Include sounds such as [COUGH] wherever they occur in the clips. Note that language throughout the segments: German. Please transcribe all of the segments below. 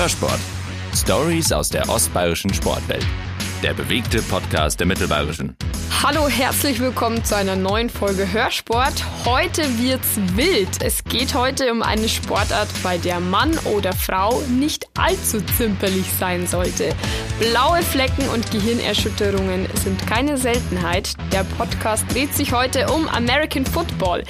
Hörsport. Stories aus der ostbayerischen Sportwelt. Der bewegte Podcast der Mittelbayerischen. Hallo, herzlich willkommen zu einer neuen Folge Hörsport. Heute wird's wild. Es geht heute um eine Sportart, bei der Mann oder Frau nicht allzu zimperlich sein sollte. Blaue Flecken und Gehirnerschütterungen sind keine Seltenheit. Der Podcast dreht sich heute um American Football.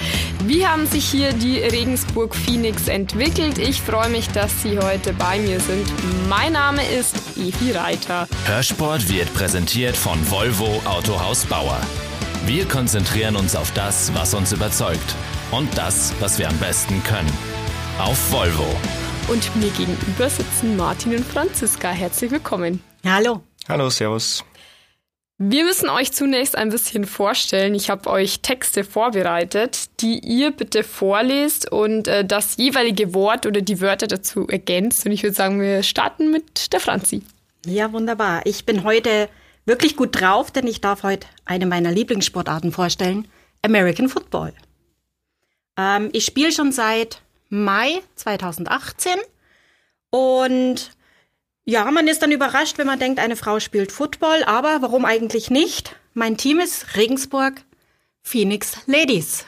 Wie haben sich hier die Regensburg Phoenix entwickelt? Ich freue mich, dass Sie heute bei mir sind. Mein Name ist Evi Reiter. Hörsport wird präsentiert von Volvo Autohaus Bauer. Wir konzentrieren uns auf das, was uns überzeugt und das, was wir am besten können. Auf Volvo. Und mir gegenüber sitzen Martin und Franziska. Herzlich willkommen. Hallo. Hallo, Servus. Wir müssen euch zunächst ein bisschen vorstellen. Ich habe euch Texte vorbereitet, die ihr bitte vorlest und äh, das jeweilige Wort oder die Wörter dazu ergänzt. Und ich würde sagen, wir starten mit der Franzi. Ja, wunderbar. Ich bin heute wirklich gut drauf, denn ich darf heute eine meiner Lieblingssportarten vorstellen, American Football. Ähm, ich spiele schon seit Mai 2018 und ja, man ist dann überrascht, wenn man denkt, eine Frau spielt Football, aber warum eigentlich nicht? Mein Team ist Regensburg Phoenix Ladies.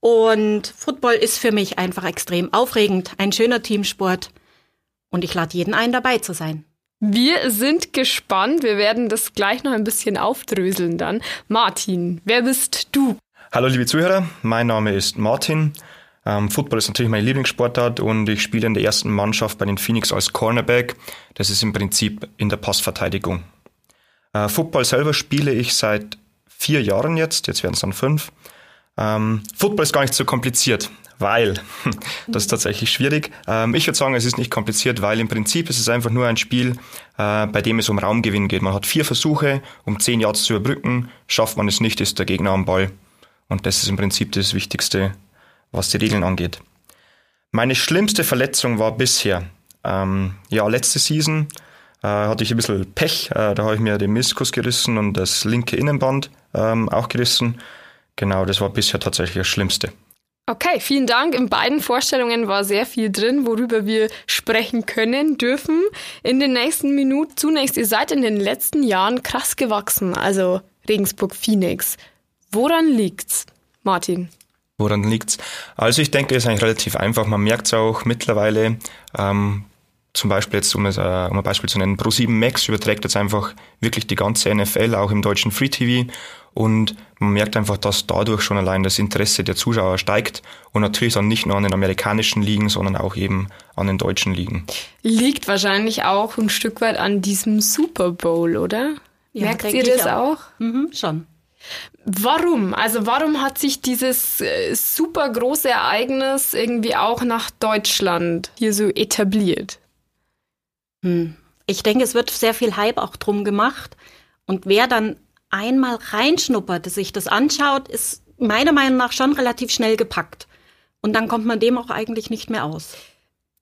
Und Football ist für mich einfach extrem aufregend, ein schöner Teamsport und ich lade jeden ein, dabei zu sein. Wir sind gespannt. Wir werden das gleich noch ein bisschen aufdröseln dann. Martin, wer bist du? Hallo liebe Zuhörer, mein Name ist Martin. Ähm, Football ist natürlich meine Lieblingssportart und ich spiele in der ersten Mannschaft bei den Phoenix als Cornerback. Das ist im Prinzip in der Passverteidigung. Äh, Football selber spiele ich seit vier Jahren jetzt, jetzt werden es dann fünf. Ähm, Football ist gar nicht so kompliziert, weil, [LAUGHS] das ist tatsächlich schwierig. Ähm, ich würde sagen, es ist nicht kompliziert, weil im Prinzip ist es einfach nur ein Spiel, äh, bei dem es um Raumgewinn geht. Man hat vier Versuche, um zehn Yards zu überbrücken. Schafft man es nicht, ist der Gegner am Ball. Und das ist im Prinzip das Wichtigste, was die Regeln angeht. Meine schlimmste Verletzung war bisher, ähm, ja, letzte Season äh, hatte ich ein bisschen Pech. Äh, da habe ich mir den Meniskus gerissen und das linke Innenband ähm, auch gerissen. Genau, das war bisher tatsächlich das Schlimmste. Okay, vielen Dank. In beiden Vorstellungen war sehr viel drin, worüber wir sprechen können, dürfen. In den nächsten Minuten zunächst, ihr seid in den letzten Jahren krass gewachsen, also Regensburg Phoenix. Woran liegt's, Martin? Woran liegt's? Also ich denke, es ist eigentlich relativ einfach. Man merkt es auch mittlerweile, ähm, zum Beispiel jetzt, um, es, äh, um ein Beispiel zu nennen, Pro7 Max überträgt jetzt einfach wirklich die ganze NFL, auch im deutschen Free TV. Und man merkt einfach, dass dadurch schon allein das Interesse der Zuschauer steigt und natürlich dann nicht nur an den amerikanischen Ligen, sondern auch eben an den deutschen Ligen. Liegt wahrscheinlich auch ein Stück weit an diesem Super Bowl, oder? Ja, Merkt ihr das auch? auch? Mhm, schon. Warum? Also warum hat sich dieses äh, super große Ereignis irgendwie auch nach Deutschland hier so etabliert? Hm. Ich denke, es wird sehr viel Hype auch drum gemacht. Und wer dann einmal reinschnuppert, sich das anschaut, ist meiner Meinung nach schon relativ schnell gepackt. Und dann kommt man dem auch eigentlich nicht mehr aus.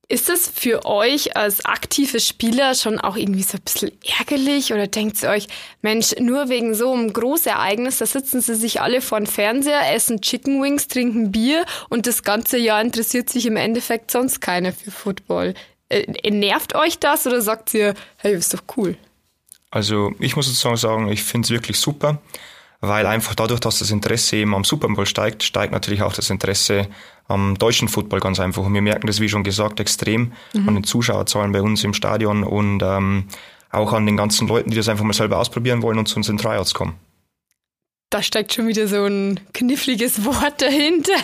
Ist es für euch als aktive Spieler schon auch irgendwie so ein bisschen ärgerlich oder denkt ihr euch, Mensch, nur wegen so einem Großereignis, da sitzen sie sich alle vor dem Fernseher, essen Chicken Wings, trinken Bier und das ganze Jahr interessiert sich im Endeffekt sonst keiner für Football. Äh, nervt euch das oder sagt ihr, hey, ist doch cool? Also ich muss sozusagen sagen, ich finde es wirklich super weil einfach dadurch, dass das Interesse eben am Super Bowl steigt, steigt natürlich auch das Interesse am deutschen Football ganz einfach. Und wir merken das, wie schon gesagt, extrem mhm. an den Zuschauerzahlen bei uns im Stadion und ähm, auch an den ganzen Leuten, die das einfach mal selber ausprobieren wollen und zu uns in Tryouts kommen. Da steckt schon wieder so ein kniffliges Wort dahinter.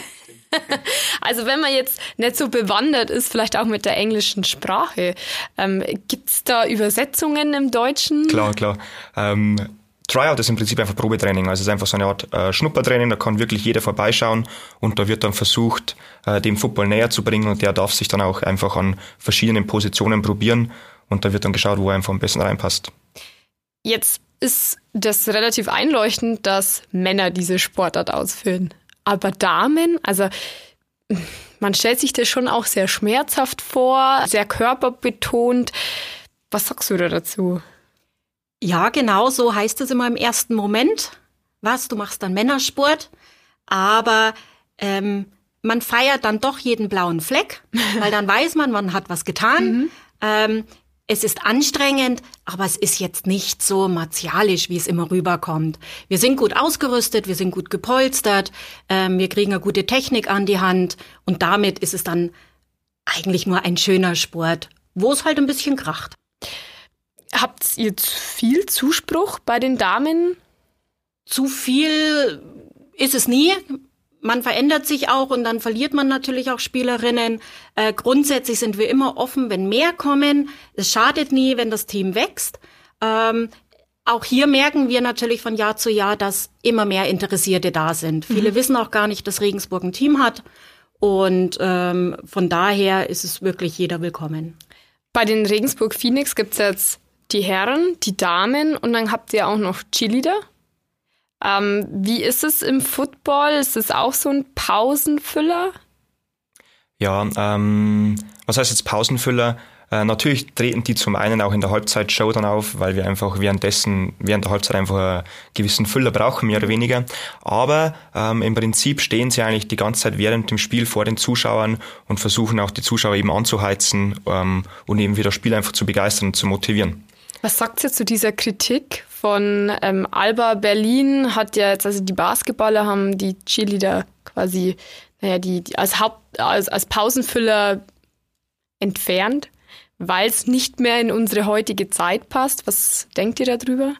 [LAUGHS] also wenn man jetzt nicht so bewandert ist, vielleicht auch mit der englischen Sprache, ähm, gibt es da Übersetzungen im Deutschen? Klar, klar. Ähm, Tryout ist im Prinzip einfach Probetraining. Also es ist einfach so eine Art äh, Schnuppertraining, da kann wirklich jeder vorbeischauen und da wird dann versucht, äh, dem Football näher zu bringen und der darf sich dann auch einfach an verschiedenen Positionen probieren und da wird dann geschaut, wo er einfach am besten reinpasst. Jetzt ist das relativ einleuchtend, dass Männer diese Sportart ausführen. Aber Damen, also man stellt sich das schon auch sehr schmerzhaft vor, sehr körperbetont. Was sagst du da dazu? Ja, genau so heißt es immer im ersten Moment. Was, du machst dann Männersport, aber ähm, man feiert dann doch jeden blauen Fleck, [LAUGHS] weil dann weiß man, man hat was getan. Mhm. Ähm, es ist anstrengend, aber es ist jetzt nicht so martialisch, wie es immer rüberkommt. Wir sind gut ausgerüstet, wir sind gut gepolstert, ähm, wir kriegen eine gute Technik an die Hand und damit ist es dann eigentlich nur ein schöner Sport, wo es halt ein bisschen kracht. Habt ihr viel Zuspruch bei den Damen? Zu viel ist es nie man verändert sich auch und dann verliert man natürlich auch Spielerinnen. Äh, grundsätzlich sind wir immer offen, wenn mehr kommen. Es schadet nie, wenn das Team wächst. Ähm, auch hier merken wir natürlich von Jahr zu Jahr, dass immer mehr Interessierte da sind. Mhm. Viele wissen auch gar nicht, dass Regensburg ein Team hat. Und ähm, von daher ist es wirklich jeder willkommen. Bei den Regensburg Phoenix gibt's jetzt die Herren, die Damen und dann habt ihr auch noch Cheerleader. Ähm, wie ist es im Football? Ist es auch so ein Pausenfüller? Ja, ähm, was heißt jetzt Pausenfüller? Äh, natürlich treten die zum einen auch in der Halbzeitshow dann auf, weil wir einfach währenddessen, während der Halbzeit einfach einen gewissen Füller brauchen, mehr oder weniger. Aber ähm, im Prinzip stehen sie eigentlich die ganze Zeit während dem Spiel vor den Zuschauern und versuchen auch die Zuschauer eben anzuheizen ähm, und eben wieder das Spiel einfach zu begeistern und zu motivieren. Was sagt ihr zu dieser Kritik von ähm, Alba Berlin? Hat ja jetzt, also die Basketballer haben die Cheerleader quasi, naja, die, die als Haupt, als, als Pausenfüller entfernt, weil es nicht mehr in unsere heutige Zeit passt. Was denkt ihr darüber?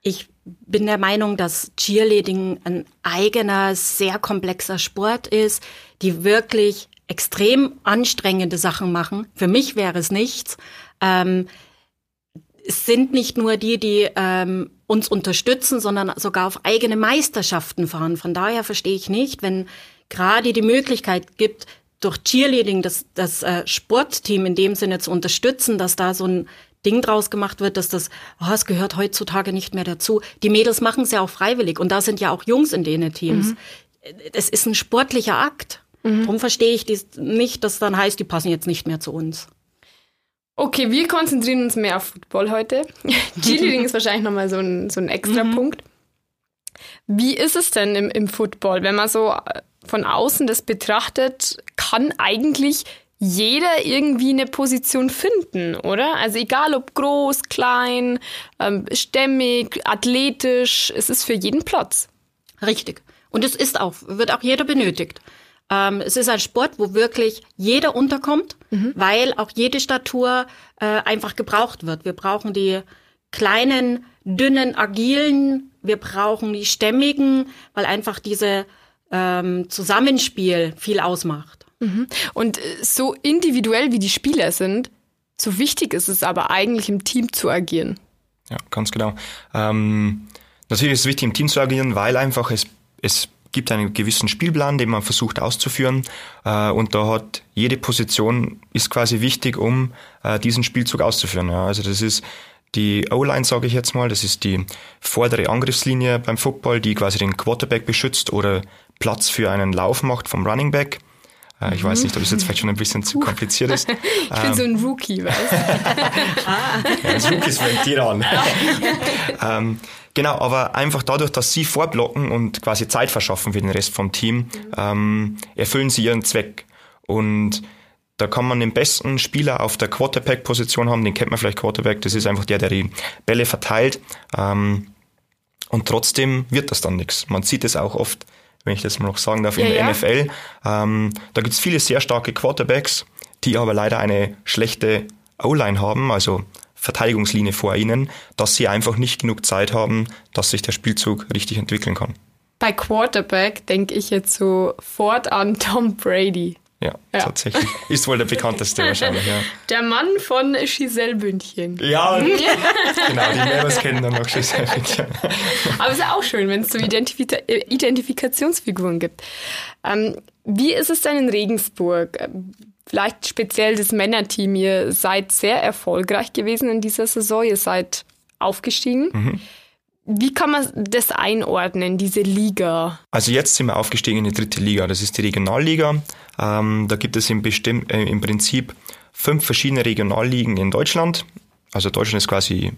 Ich bin der Meinung, dass Cheerleading ein eigener, sehr komplexer Sport ist, die wirklich extrem anstrengende Sachen machen. Für mich wäre es nichts. Ähm, es sind nicht nur die, die ähm, uns unterstützen, sondern sogar auf eigene Meisterschaften fahren. Von daher verstehe ich nicht, wenn gerade die Möglichkeit gibt, durch Cheerleading das, das äh, Sportteam in dem Sinne zu unterstützen, dass da so ein Ding draus gemacht wird, dass das, oh, es gehört heutzutage nicht mehr dazu. Die Mädels machen es ja auch freiwillig und da sind ja auch Jungs in denen Teams. Mhm. Es ist ein sportlicher Akt. Mhm. Darum verstehe ich dies nicht, dass dann heißt, die passen jetzt nicht mehr zu uns. Okay, wir konzentrieren uns mehr auf Football heute. [LAUGHS] Cheerleading ist wahrscheinlich nochmal so ein, so ein extra mhm. Punkt. Wie ist es denn im, im Football, wenn man so äh, von außen das betrachtet, kann eigentlich jeder irgendwie eine Position finden, oder? Also egal ob groß, klein, ähm, stämmig, athletisch, es ist für jeden Platz. Richtig. Und es ist auch, wird auch jeder benötigt. Ähm, es ist ein Sport, wo wirklich jeder unterkommt, mhm. weil auch jede Statur äh, einfach gebraucht wird. Wir brauchen die kleinen, dünnen, agilen, wir brauchen die stämmigen, weil einfach diese ähm, Zusammenspiel viel ausmacht. Mhm. Und äh, so individuell wie die Spieler sind, so wichtig ist es aber eigentlich im Team zu agieren. Ja, ganz genau. Ähm, natürlich ist es wichtig im Team zu agieren, weil einfach es, es gibt einen gewissen Spielplan, den man versucht auszuführen. Äh, und da hat jede Position ist quasi wichtig, um äh, diesen Spielzug auszuführen. Also das ist die O-Line, sage ich jetzt mal, das ist die vordere Angriffslinie beim Football, die quasi den Quarterback beschützt oder Platz für einen Lauf macht vom Running Back. Äh, ich weiß nicht, ob das jetzt vielleicht schon ein bisschen zu kompliziert ist. [LAUGHS] ich bin so ein Rookie, weißt du? [LAUGHS] ja, als Rookies fängt jeder an. [LAUGHS] ähm, Genau, aber einfach dadurch, dass sie vorblocken und quasi Zeit verschaffen für den Rest vom Team, ähm, erfüllen sie ihren Zweck. Und da kann man den besten Spieler auf der Quarterback-Position haben, den kennt man vielleicht Quarterback, das ist einfach der, der die Bälle verteilt. Ähm, und trotzdem wird das dann nichts. Man sieht es auch oft, wenn ich das mal noch sagen darf, in ja, der ja. NFL. Ähm, da gibt es viele sehr starke Quarterbacks, die aber leider eine schlechte O-Line haben, also Verteidigungslinie vor ihnen, dass sie einfach nicht genug Zeit haben, dass sich der Spielzug richtig entwickeln kann. Bei Quarterback denke ich jetzt sofort an [LAUGHS] Tom Brady. Ja, ja, tatsächlich. Ist wohl der bekannteste [LAUGHS] wahrscheinlich, ja. Der Mann von Giselle Bündchen. Ja, [LAUGHS] genau, die Members kennen dann noch Giselle Bündchen. Aber es ist auch schön, wenn es so Identifika Identifikationsfiguren gibt. Ähm, wie ist es denn in Regensburg? Vielleicht speziell das Männerteam. Ihr seid sehr erfolgreich gewesen in dieser Saison. Ihr seid aufgestiegen. Mhm. Wie kann man das einordnen, diese Liga? Also jetzt sind wir aufgestiegen in die dritte Liga. Das ist die Regionalliga. Ähm, da gibt es im, Bestimm äh, im Prinzip fünf verschiedene Regionalligen in Deutschland. Also Deutschland ist quasi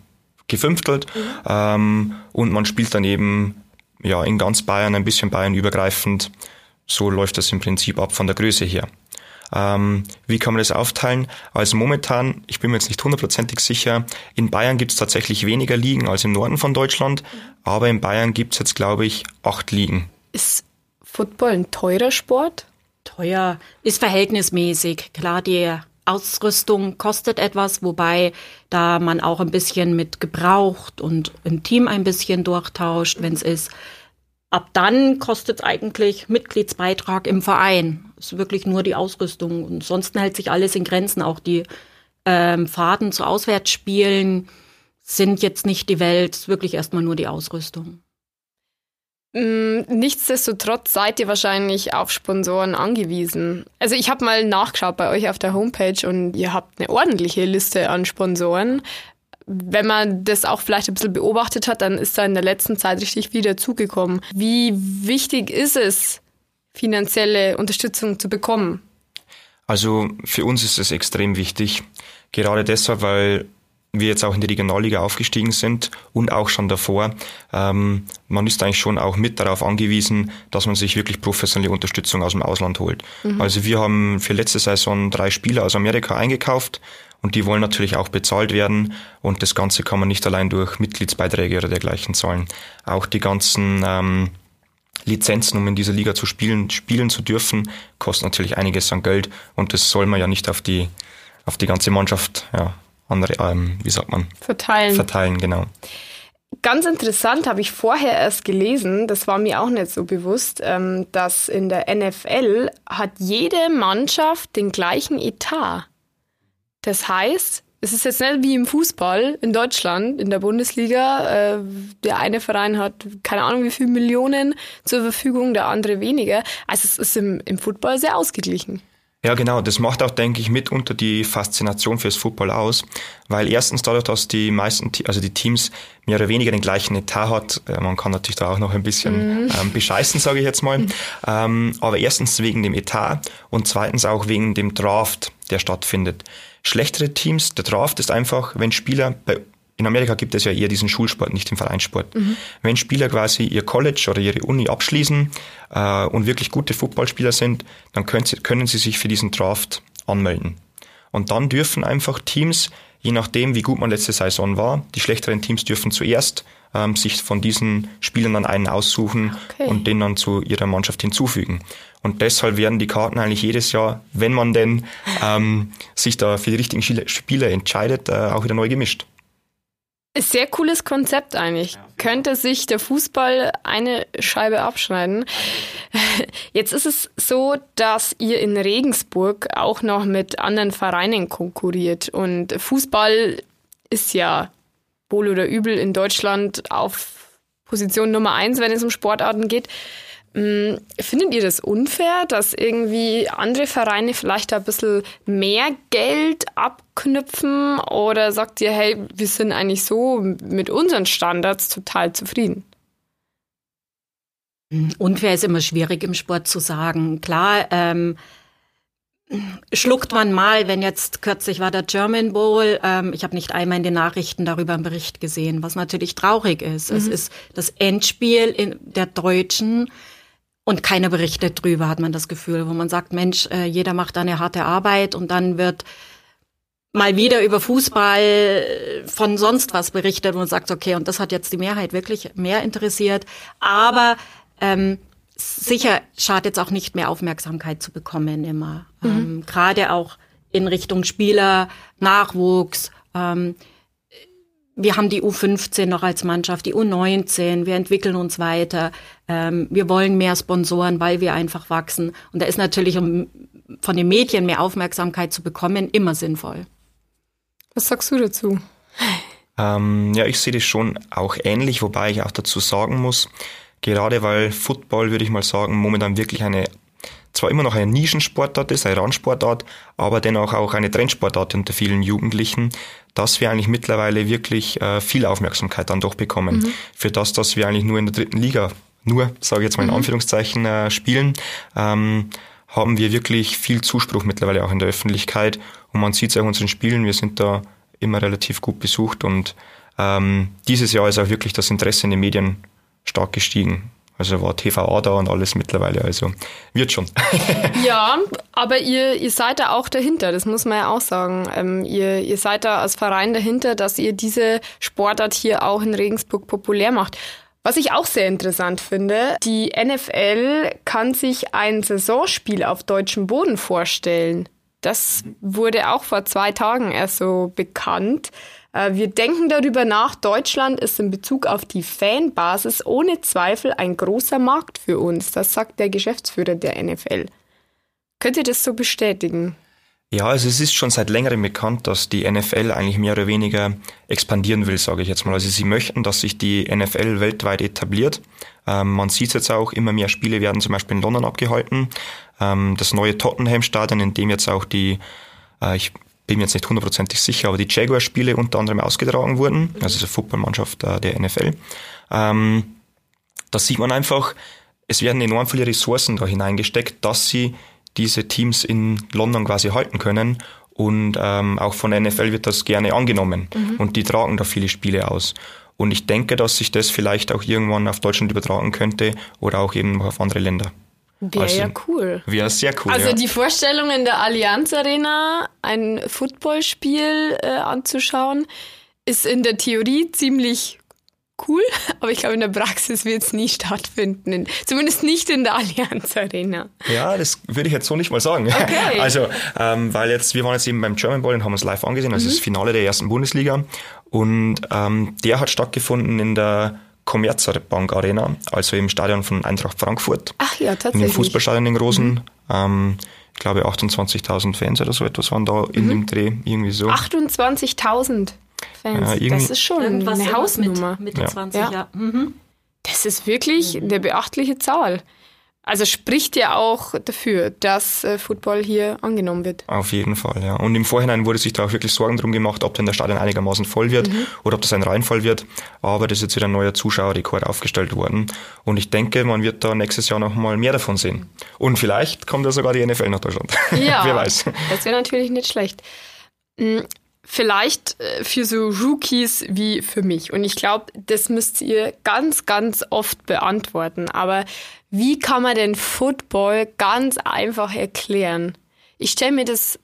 gefünftelt. Mhm. Ähm, und man spielt dann eben ja, in ganz Bayern, ein bisschen Bayern übergreifend. So läuft das im Prinzip ab von der Größe her. Ähm, wie kann man das aufteilen? Also momentan, ich bin mir jetzt nicht hundertprozentig sicher, in Bayern gibt es tatsächlich weniger Ligen als im Norden von Deutschland, aber in Bayern gibt es jetzt, glaube ich, acht Ligen. Ist Football ein teurer Sport? Teuer ist verhältnismäßig. Klar, die Ausrüstung kostet etwas, wobei da man auch ein bisschen mit gebraucht und im Team ein bisschen durchtauscht, wenn es ist. Ab dann kostet es eigentlich Mitgliedsbeitrag im Verein. Ist wirklich nur die Ausrüstung. Und ansonsten hält sich alles in Grenzen. Auch die ähm, Fahrten zu Auswärtsspielen sind jetzt nicht die Welt. Es ist wirklich erstmal nur die Ausrüstung. Mm, nichtsdestotrotz seid ihr wahrscheinlich auf Sponsoren angewiesen. Also ich habe mal nachgeschaut bei euch auf der Homepage und ihr habt eine ordentliche Liste an Sponsoren. Wenn man das auch vielleicht ein bisschen beobachtet hat, dann ist da in der letzten Zeit richtig viel dazugekommen. Wie wichtig ist es, finanzielle Unterstützung zu bekommen? Also für uns ist es extrem wichtig. Gerade deshalb, weil wir jetzt auch in die Regionalliga aufgestiegen sind und auch schon davor, ähm, man ist eigentlich schon auch mit darauf angewiesen, dass man sich wirklich professionelle Unterstützung aus dem Ausland holt. Mhm. Also wir haben für letzte Saison drei Spieler aus Amerika eingekauft und die wollen natürlich auch bezahlt werden und das Ganze kann man nicht allein durch Mitgliedsbeiträge oder dergleichen zahlen. Auch die ganzen ähm, Lizenzen, um in dieser Liga zu spielen, spielen zu dürfen, kostet natürlich einiges an Geld und das soll man ja nicht auf die auf die ganze Mannschaft ja, andere, ähm, wie sagt man? Verteilen. Verteilen, genau. Ganz interessant habe ich vorher erst gelesen, das war mir auch nicht so bewusst, ähm, dass in der NFL hat jede Mannschaft den gleichen Etat. Das heißt, es ist jetzt nicht wie im Fußball in Deutschland, in der Bundesliga. Äh, der eine Verein hat keine Ahnung wie viele Millionen zur Verfügung, der andere weniger. Also es ist im, im Football sehr ausgeglichen. Ja, genau. Das macht auch, denke ich, mitunter die Faszination fürs Football aus, weil erstens dadurch, dass die meisten, also die Teams mehr oder weniger den gleichen Etat hat, äh, man kann natürlich da auch noch ein bisschen mhm. ähm, bescheißen, sage ich jetzt mal, ähm, aber erstens wegen dem Etat und zweitens auch wegen dem Draft, der stattfindet. Schlechtere Teams, der Draft ist einfach, wenn Spieler bei in Amerika gibt es ja eher diesen Schulsport, nicht den Vereinssport. Mhm. Wenn Spieler quasi ihr College oder ihre Uni abschließen äh, und wirklich gute Footballspieler sind, dann können sie, können sie sich für diesen Draft anmelden. Und dann dürfen einfach Teams, je nachdem, wie gut man letzte Saison war, die schlechteren Teams dürfen zuerst ähm, sich von diesen Spielern dann einen aussuchen okay. und den dann zu ihrer Mannschaft hinzufügen. Und deshalb werden die Karten eigentlich jedes Jahr, wenn man denn ähm, sich da für die richtigen Spieler entscheidet, äh, auch wieder neu gemischt. Sehr cooles Konzept eigentlich. Könnte sich der Fußball eine Scheibe abschneiden. [LAUGHS] Jetzt ist es so, dass ihr in Regensburg auch noch mit anderen Vereinen konkurriert. Und Fußball ist ja wohl oder übel in Deutschland auf Position Nummer eins, wenn es um Sportarten geht. Mm, findet ihr das unfair, dass irgendwie andere Vereine vielleicht ein bisschen mehr Geld abknüpfen? Oder sagt ihr, hey, wir sind eigentlich so mit unseren Standards total zufrieden? Unfair ist immer schwierig im Sport zu sagen. Klar, ähm, schluckt man mal, wenn jetzt kürzlich war der German Bowl, ähm, ich habe nicht einmal in den Nachrichten darüber einen Bericht gesehen, was natürlich traurig ist. Mhm. Es ist das Endspiel in der Deutschen und keiner berichtet drüber, hat man das Gefühl, wo man sagt, Mensch, äh, jeder macht eine harte Arbeit und dann wird mal wieder über Fußball von sonst was berichtet und sagt, okay, und das hat jetzt die Mehrheit wirklich mehr interessiert. Aber ähm, sicher schadet es auch nicht mehr Aufmerksamkeit zu bekommen immer. Mhm. Ähm, Gerade auch in Richtung Spieler, Nachwuchs. Ähm, wir haben die U15 noch als Mannschaft, die U19, wir entwickeln uns weiter, ähm, wir wollen mehr Sponsoren, weil wir einfach wachsen. Und da ist natürlich, um von den Medien mehr Aufmerksamkeit zu bekommen, immer sinnvoll. Was sagst du dazu? Ähm, ja, ich sehe das schon auch ähnlich, wobei ich auch dazu sagen muss, gerade weil Football, würde ich mal sagen, momentan wirklich eine zwar immer noch eine Nischensportart ist, eine Randsportart, aber dennoch auch eine Trendsportart unter vielen Jugendlichen, dass wir eigentlich mittlerweile wirklich äh, viel Aufmerksamkeit dann doch bekommen. Mhm. Für das, dass wir eigentlich nur in der dritten Liga, nur, sage ich jetzt mal in mhm. Anführungszeichen, äh, spielen, ähm, haben wir wirklich viel Zuspruch mittlerweile auch in der Öffentlichkeit. Und man sieht es auch in unseren Spielen, wir sind da immer relativ gut besucht und ähm, dieses Jahr ist auch wirklich das Interesse in den Medien stark gestiegen Also war TVA da und alles mittlerweile, also wird schon. [LAUGHS] ja, aber ihr, ihr seid da auch dahinter, das muss man ja auch sagen. Ähm, ihr, ihr seid da als Verein dahinter, dass ihr diese Sportart hier auch in Regensburg populär macht. Was ich auch sehr interessant finde, die NFL kann sich ein Saisonspiel auf deutschem Boden vorstellen. Das wurde auch vor zwei Tagen erst so bekannt. Äh, wir denken darüber nach, Deutschland ist in Bezug auf die Fanbasis ohne Zweifel ein großer Markt für uns. Das sagt der Geschäftsführer der NFL. Könnt ihr das so bestätigen? Ja, also es ist schon seit längerem bekannt, dass die NFL eigentlich mehr oder weniger expandieren will, sage ich jetzt mal. Also sie möchten, dass sich die NFL weltweit etabliert. Ähm, man sieht jetzt auch, immer mehr Spiele werden zum Beispiel in London abgehalten. Ähm, das neue Tottenham-Stadion, in dem jetzt auch die, äh, ich bin mir jetzt nicht hundertprozentig sicher, aber die Jaguar-Spiele unter anderem ausgetragen wurden, also die Footballmannschaft äh, der NFL. Ähm, da sieht man einfach, es werden enorm viele Ressourcen da hineingesteckt, dass sie diese Teams in London quasi halten können. Und ähm, auch von der NFL wird das gerne angenommen. Mhm. Und die tragen da viele Spiele aus. Und ich denke, dass sich das vielleicht auch irgendwann auf Deutschland übertragen könnte oder auch eben auf andere Länder. Wäre also, ja cool. Wäre sehr cool. Also ja. die Vorstellung in der Allianz Arena, ein Footballspiel äh, anzuschauen, ist in der Theorie ziemlich cool, [LAUGHS] aber ich glaube, in der Praxis wird es nie stattfinden. Zumindest nicht in der Allianz Arena. Ja, das würde ich jetzt so nicht mal sagen. Okay. [LAUGHS] Also, ähm, weil jetzt, wir waren jetzt eben beim German Ball und haben uns live angesehen, also mhm. das Finale der ersten Bundesliga. Und ähm, der hat stattgefunden in der Commerzbank Arena, also im Stadion von Eintracht Frankfurt. Ach ja, tatsächlich. In dem Fußballstadion in Großen. Mhm. Ähm, ich glaube 28.000 Fans oder so etwas waren da in mhm. dem Dreh, irgendwie so. 28.000? Fans. Ja, das ist schon Irgendwas eine Hausnummer. Mit, Mitte ja. 20, ja. ja. Mhm. Das ist wirklich eine beachtliche Zahl. Also spricht ja auch dafür, dass äh, Football hier angenommen wird. Auf jeden Fall, ja. Und im Vorhinein wurde sich da auch wirklich Sorgen drum gemacht, ob denn der Stadion einigermaßen voll wird mhm. oder ob das ein Reinfall wird. Aber das ist jetzt wieder ein neuer Zuschauerrekord aufgestellt worden. Und ich denke, man wird da nächstes Jahr noch mal mehr davon sehen. Und vielleicht kommt ja sogar die NFL nach Deutschland. [LAUGHS] Ja, wer weiß. Das wäre natürlich nicht schlecht. Hm, vielleicht äh, für so Rookies wie für mich. Und ich glaube, das müsst ihr ganz, ganz oft beantworten. Aber wie kann man denn Football ganz einfach erklären? Ich stelle mir das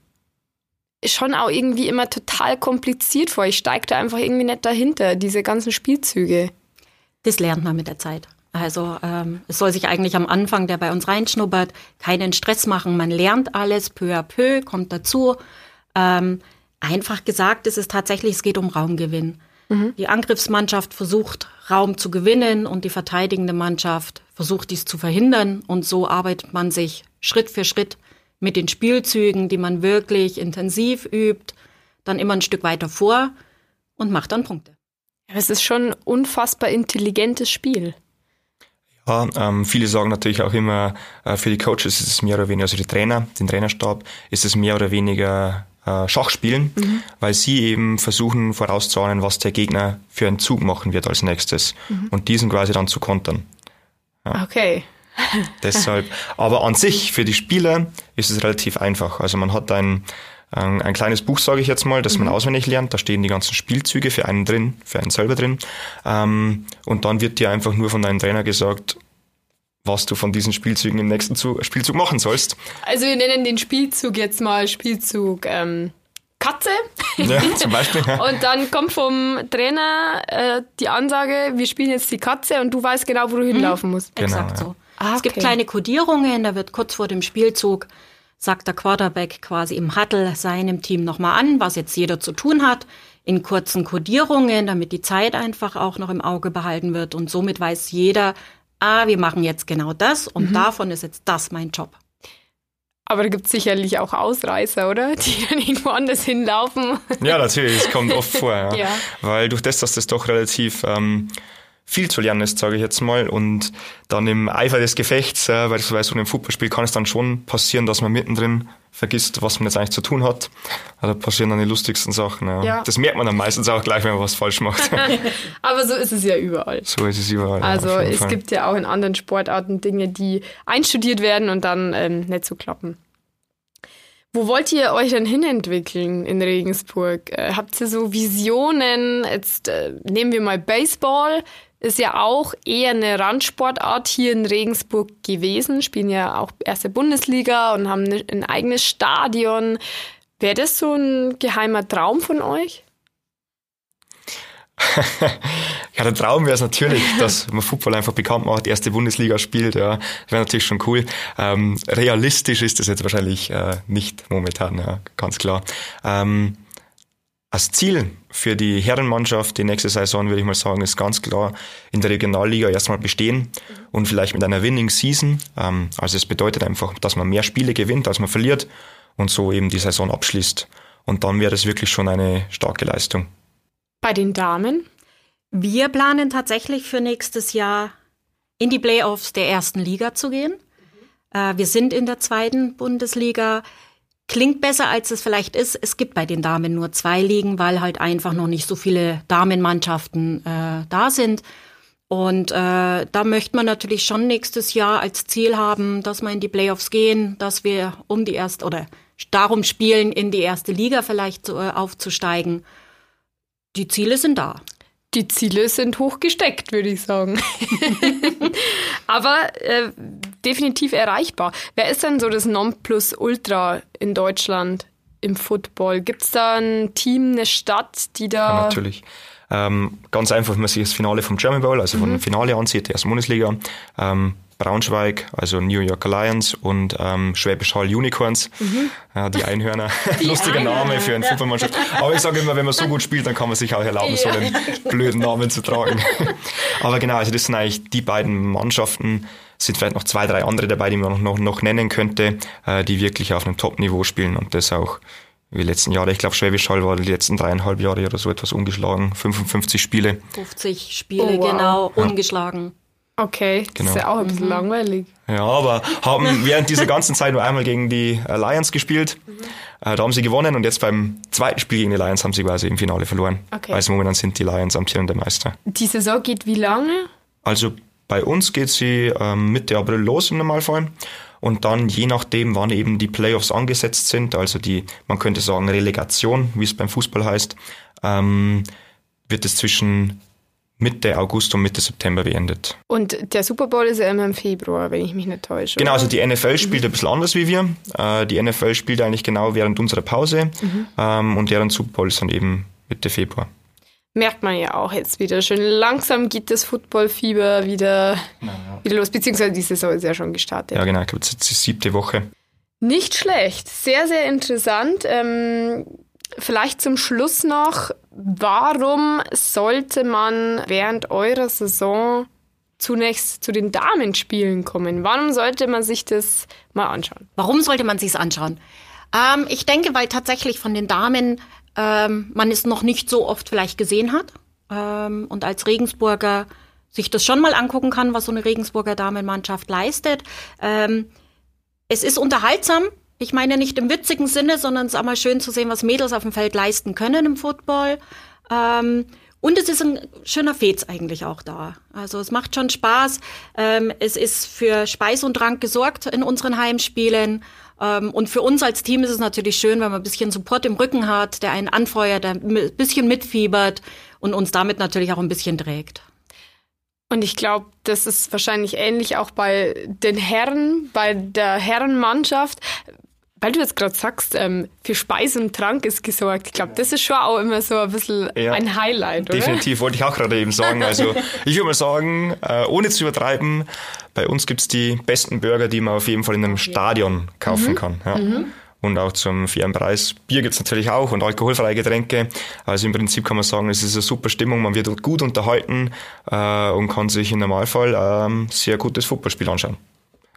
schon auch irgendwie immer total kompliziert vor. Ich steige da einfach irgendwie nicht dahinter, diese ganzen Spielzüge. Das lernt man mit der Zeit. Also ähm, es soll sich eigentlich am Anfang, der bei uns reinschnuppert, keinen Stress machen. Man lernt alles peu à peu, kommt dazu. Ähm, Einfach gesagt ist es tatsächlich, es geht um Raumgewinn. Mhm. Die Angriffsmannschaft versucht, Raum zu gewinnen und die verteidigende Mannschaft versucht, dies zu verhindern. Und so arbeitet man sich Schritt für Schritt mit den Spielzügen, die man wirklich intensiv übt, dann immer ein Stück weiter vor und macht dann Punkte. Es ist schon ein unfassbar intelligentes Spiel. Ja, ähm, viele sagen natürlich auch immer, äh, für die Coaches ist es mehr oder weniger, also die Trainer, den Trainerstab, ist es mehr oder weniger äh, Schach spielen, mhm. weil sie eben versuchen vorauszuahnen, was der Gegner für einen Zug machen wird als nächstes mhm. und diesen quasi dann zu kontern. Ja. Okay. [LAUGHS] Deshalb, aber an sich für die Spieler ist es relativ einfach. Also man hat ein, ein, ein kleines Buch, sage ich jetzt mal, das mhm. man auswendig lernt. Da stehen die ganzen Spielzüge für einen drin, für einen selber drin. Ähm, und dann wird dir einfach nur von deinem Trainer gesagt, was du von diesen Spielzügen im nächsten Zug, Spielzug machen sollst. Also wir nennen den Spielzug jetzt mal Spielzug ähm, Katze. Ja, [LAUGHS] zum Beispiel. Und dann kommt vom Trainer äh, die Ansage, wir spielen jetzt die Katze und du weißt genau, wo du hinlaufen mhm. musst. Genau, Exakt ja. so. Ah, okay. Es gibt kleine Kodierungen, da wird kurz vor dem Spielzug sagt der Quarterback quasi im Huddle seinem Team nochmal an, was jetzt jeder zu tun hat, in kurzen Kodierungen, damit die Zeit einfach auch noch im Auge behalten wird und somit weiß jeder, ah, wir machen jetzt genau das und mhm. davon ist jetzt das mein Job. Aber da gibt es sicherlich auch Ausreißer, oder? [LAUGHS] Die dann irgendwo anders hinlaufen. Ja, natürlich, das kommt oft vor. Ja. [LAUGHS] ja. Weil durch das, dass das doch relativ ähm, viel zu lernen ist, sage ich jetzt mal. Und dann im Eifer des Gefechts, äh, beispielsweise so einem Fußballspiel, kann es dann schon passieren, dass man mittendrin vergisst, was man jetzt eigentlich zu tun hat. Also passieren dann die lustigsten Sachen. Ja. ja. Das merkt man dann meistens auch gleich, wenn man was falsch macht. [LAUGHS] Aber so ist es ja überall. So ist es überall. Also ja, es Fall. gibt ja auch in anderen Sportarten Dinge, die einstudiert werden und dann ähm, nicht so klappen. Wo wollt ihr euch denn hinentwickeln in Regensburg? Äh, habt ihr so Visionen? Jetzt äh, nehmen wir mal Baseball. Ist ja auch eher eine Randsportart hier in Regensburg gewesen. Spielen ja auch erste Bundesliga und haben ne, ein eigenes Stadion. Wäre das so ein geheimer Traum von euch? [LAUGHS] ja, der Traum wäre es natürlich, [LAUGHS] dass man Football einfach bekannt macht, erste Bundesliga spielt, ja. Wäre natürlich schon cool. Ähm, realistisch ist das jetzt wahrscheinlich äh, nicht momentan, ja, ganz klar. Ähm, als Ziel für die Herrenmannschaft die nächste Saison, würde ich mal sagen, ist ganz klar in der Regionalliga erstmal bestehen und vielleicht mit einer Winning Season. Ähm, also es bedeutet einfach, dass man mehr Spiele gewinnt, als man verliert und so eben die Saison abschließt. Und dann wäre das wirklich schon eine starke Leistung. Bei den Damen? Wir planen tatsächlich für nächstes Jahr in die Playoffs der ersten Liga zu gehen. Mhm. wir sind in der zweiten Bundesliga. Klingt besser, als es vielleicht ist. Es gibt bei den Damen nur zwei Ligen, weil halt einfach noch nicht so viele Damenmannschaften äh, da sind. Und äh, da möchte man natürlich schon nächstes Jahr als Ziel haben, dass wir in die Playoffs gehen, dass wir um die erste oder darum spielen, in die erste Liga vielleicht äh, aufzusteigen die Ziele sind da. Die Ziele sind hoch gesteckt, würde ich sagen. [LAUGHS] Aber äh, definitiv erreichbar. Wer ist denn so das Nonplusultra in Deutschland im Football? Gibt es da ein Team, eine Stadt, die da. Ja, natürlich. Ähm, ganz einfach, wenn man sich das Finale vom German Bowl, also mhm. von dem Finale ansieht, der ersten Bundesliga, ähm, Braunschweig, also New York Alliance und ähm, Schwäbisch Hall Unicorns, mhm. äh, die Einhörner. Die [LAUGHS] Lustiger Einhörner. Name für eine ja. Fußballmannschaft. Aber ich sage immer, wenn man so gut spielt, dann kann man sich auch erlauben, ja. so einen blöden Namen zu tragen. [LAUGHS] Aber genau, also das sind eigentlich die beiden Mannschaften, sind vielleicht noch zwei, drei andere dabei, die man noch, noch nennen könnte, äh, die wirklich auf einem Top-Niveau spielen und das auch wie die letzten Jahre. Ich glaube, Schwäbisch Hall war die letzten dreieinhalb Jahre oder so etwas ungeschlagen. 55 Spiele. 50 Spiele, oh, wow. genau, ungeschlagen. Okay, das genau. ist ja auch ein bisschen mhm. langweilig. Ja, aber haben während dieser ganzen Zeit nur einmal gegen die Lions gespielt. Mhm. Äh, da haben sie gewonnen und jetzt beim zweiten Spiel gegen die Lions haben sie quasi im Finale verloren. Okay. Also momentan sind die Lions amtierende Meister. Die Saison geht wie lange? Also bei uns geht sie ähm, Mitte April los im Normalfall. Und dann, je nachdem, wann eben die Playoffs angesetzt sind, also die, man könnte sagen, Relegation, wie es beim Fußball heißt, ähm, wird es zwischen Mitte August und Mitte September beendet. Und der Super Bowl ist ja immer im Februar, wenn ich mich nicht täusche. Genau, also die NFL spielt mhm. ein bisschen anders wie wir. Äh, die NFL spielt eigentlich genau während unserer Pause mhm. ähm, und deren Super Bowl ist dann eben Mitte Februar. Merkt man ja auch jetzt wieder. Schön langsam geht das Footballfieber wieder, ja. wieder los, beziehungsweise die Saison ist ja schon gestartet. Ja, genau, ich glaube, es ist die siebte Woche. Nicht schlecht, sehr, sehr interessant. Ähm, Vielleicht zum Schluss noch, warum sollte man während eurer Saison zunächst zu den Damenspielen kommen? Warum sollte man sich das mal anschauen? Warum sollte man sich anschauen? Ähm, ich denke, weil tatsächlich von den Damen ähm, man es noch nicht so oft vielleicht gesehen hat ähm, und als Regensburger sich das schon mal angucken kann, was so eine Regensburger Damenmannschaft leistet. Ähm, es ist unterhaltsam, ich meine nicht im witzigen Sinne, sondern es ist auch mal schön zu sehen, was Mädels auf dem Feld leisten können im Football. Ähm, und es ist ein schöner Fez eigentlich auch da. Also es macht schon Spaß. Ähm, es ist für Speis und Trank gesorgt in unseren Heimspielen. Ähm, und für uns als Team ist es natürlich schön, wenn man ein bisschen Support im Rücken hat, der einen anfeuert, der ein bisschen mitfiebert und uns damit natürlich auch ein bisschen trägt. Und ich glaube, das ist wahrscheinlich ähnlich auch bei den Herren, bei der Herrenmannschaft weil du jetzt gerade sagst, ähm, für Speis und Trank ist gesorgt. Ich glaube, das ist schon auch immer so ein bisschen ja, ein Highlight, oder? Definitiv, wollte ich auch gerade eben sagen. Also [LAUGHS] ich würde mal sagen, äh, ohne zu übertreiben, bei uns gibt's die besten Burger, die man auf jeden Fall in einem Stadion kaufen mhm. kann. Ja. Mhm. Und auch zum fairen Preis. Bier gibt's natürlich auch und alkoholfreie Getränke. Also im Prinzip kann man sagen, es ist eine super Stimmung, man wird gut unterhalten äh, und kann sich im Normalfall ähm, sehr gutes Fußballspiel anschauen.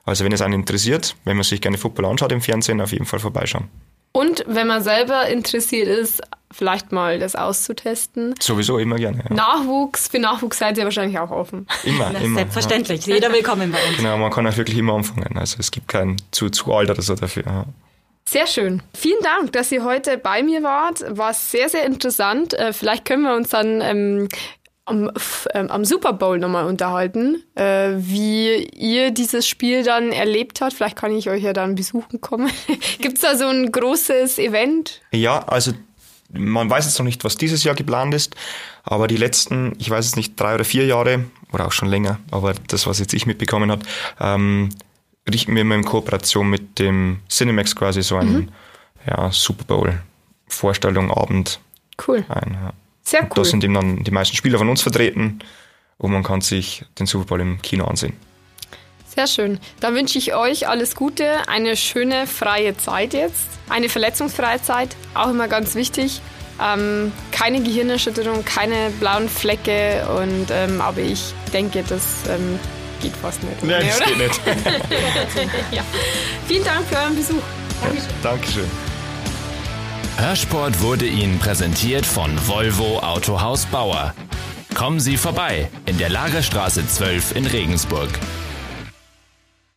Also wenn es einen interessiert, wenn man sich gerne Football anschaut im Fernsehen, auf jeden Fall vorbeischauen. Und wenn man selber interessiert ist, vielleicht mal das auszutesten. Sowieso immer gerne. Ja. Nachwuchs, für Nachwuchs seid ihr wahrscheinlich auch offen. Immer, das immer. Selbstverständlich, ja. jeder willkommen bei uns. Genau, man kann auch wirklich immer anfangen. Also es gibt kein zu, zu alt oder so dafür. Ja. Sehr schön. Vielen Dank, dass ihr heute bei mir wart. War sehr, sehr interessant. Äh, vielleicht können wir uns dann ähm, am, ähm, am Super Bowl nochmal unterhalten, äh, wie ihr dieses Spiel dann erlebt habt. Vielleicht kann ich euch ja dann besuchen kommen. [LAUGHS] Gibt es da so ein großes Event? Ja, also man weiß jetzt noch nicht, was dieses Jahr geplant ist, aber die letzten, ich weiß es nicht, drei oder vier Jahre oder auch schon länger, aber das, was jetzt ich mitbekommen habe, ähm, richten wir immer in Kooperation mit dem Cinemax quasi so einen mhm. ja, Super Bowl Vorstellung Abend cool. ein. Ja. Sehr cool. Und da sind eben dann die meisten Spieler von uns vertreten und man kann sich den Super Bowl im Kino ansehen. Sehr schön. Dann wünsche ich euch alles Gute, eine schöne freie Zeit jetzt, eine verletzungsfreie Zeit, auch immer ganz wichtig. Ähm, keine Gehirnerschütterung, keine blauen Flecke und ähm, aber ich denke, das ähm, geht fast nicht. Nein, das geht nicht. [LAUGHS] ja. Vielen Dank für euren Besuch. Dankeschön. Dankeschön. Hörsport wurde Ihnen präsentiert von Volvo Autohaus Bauer. Kommen Sie vorbei in der Lagerstraße 12 in Regensburg.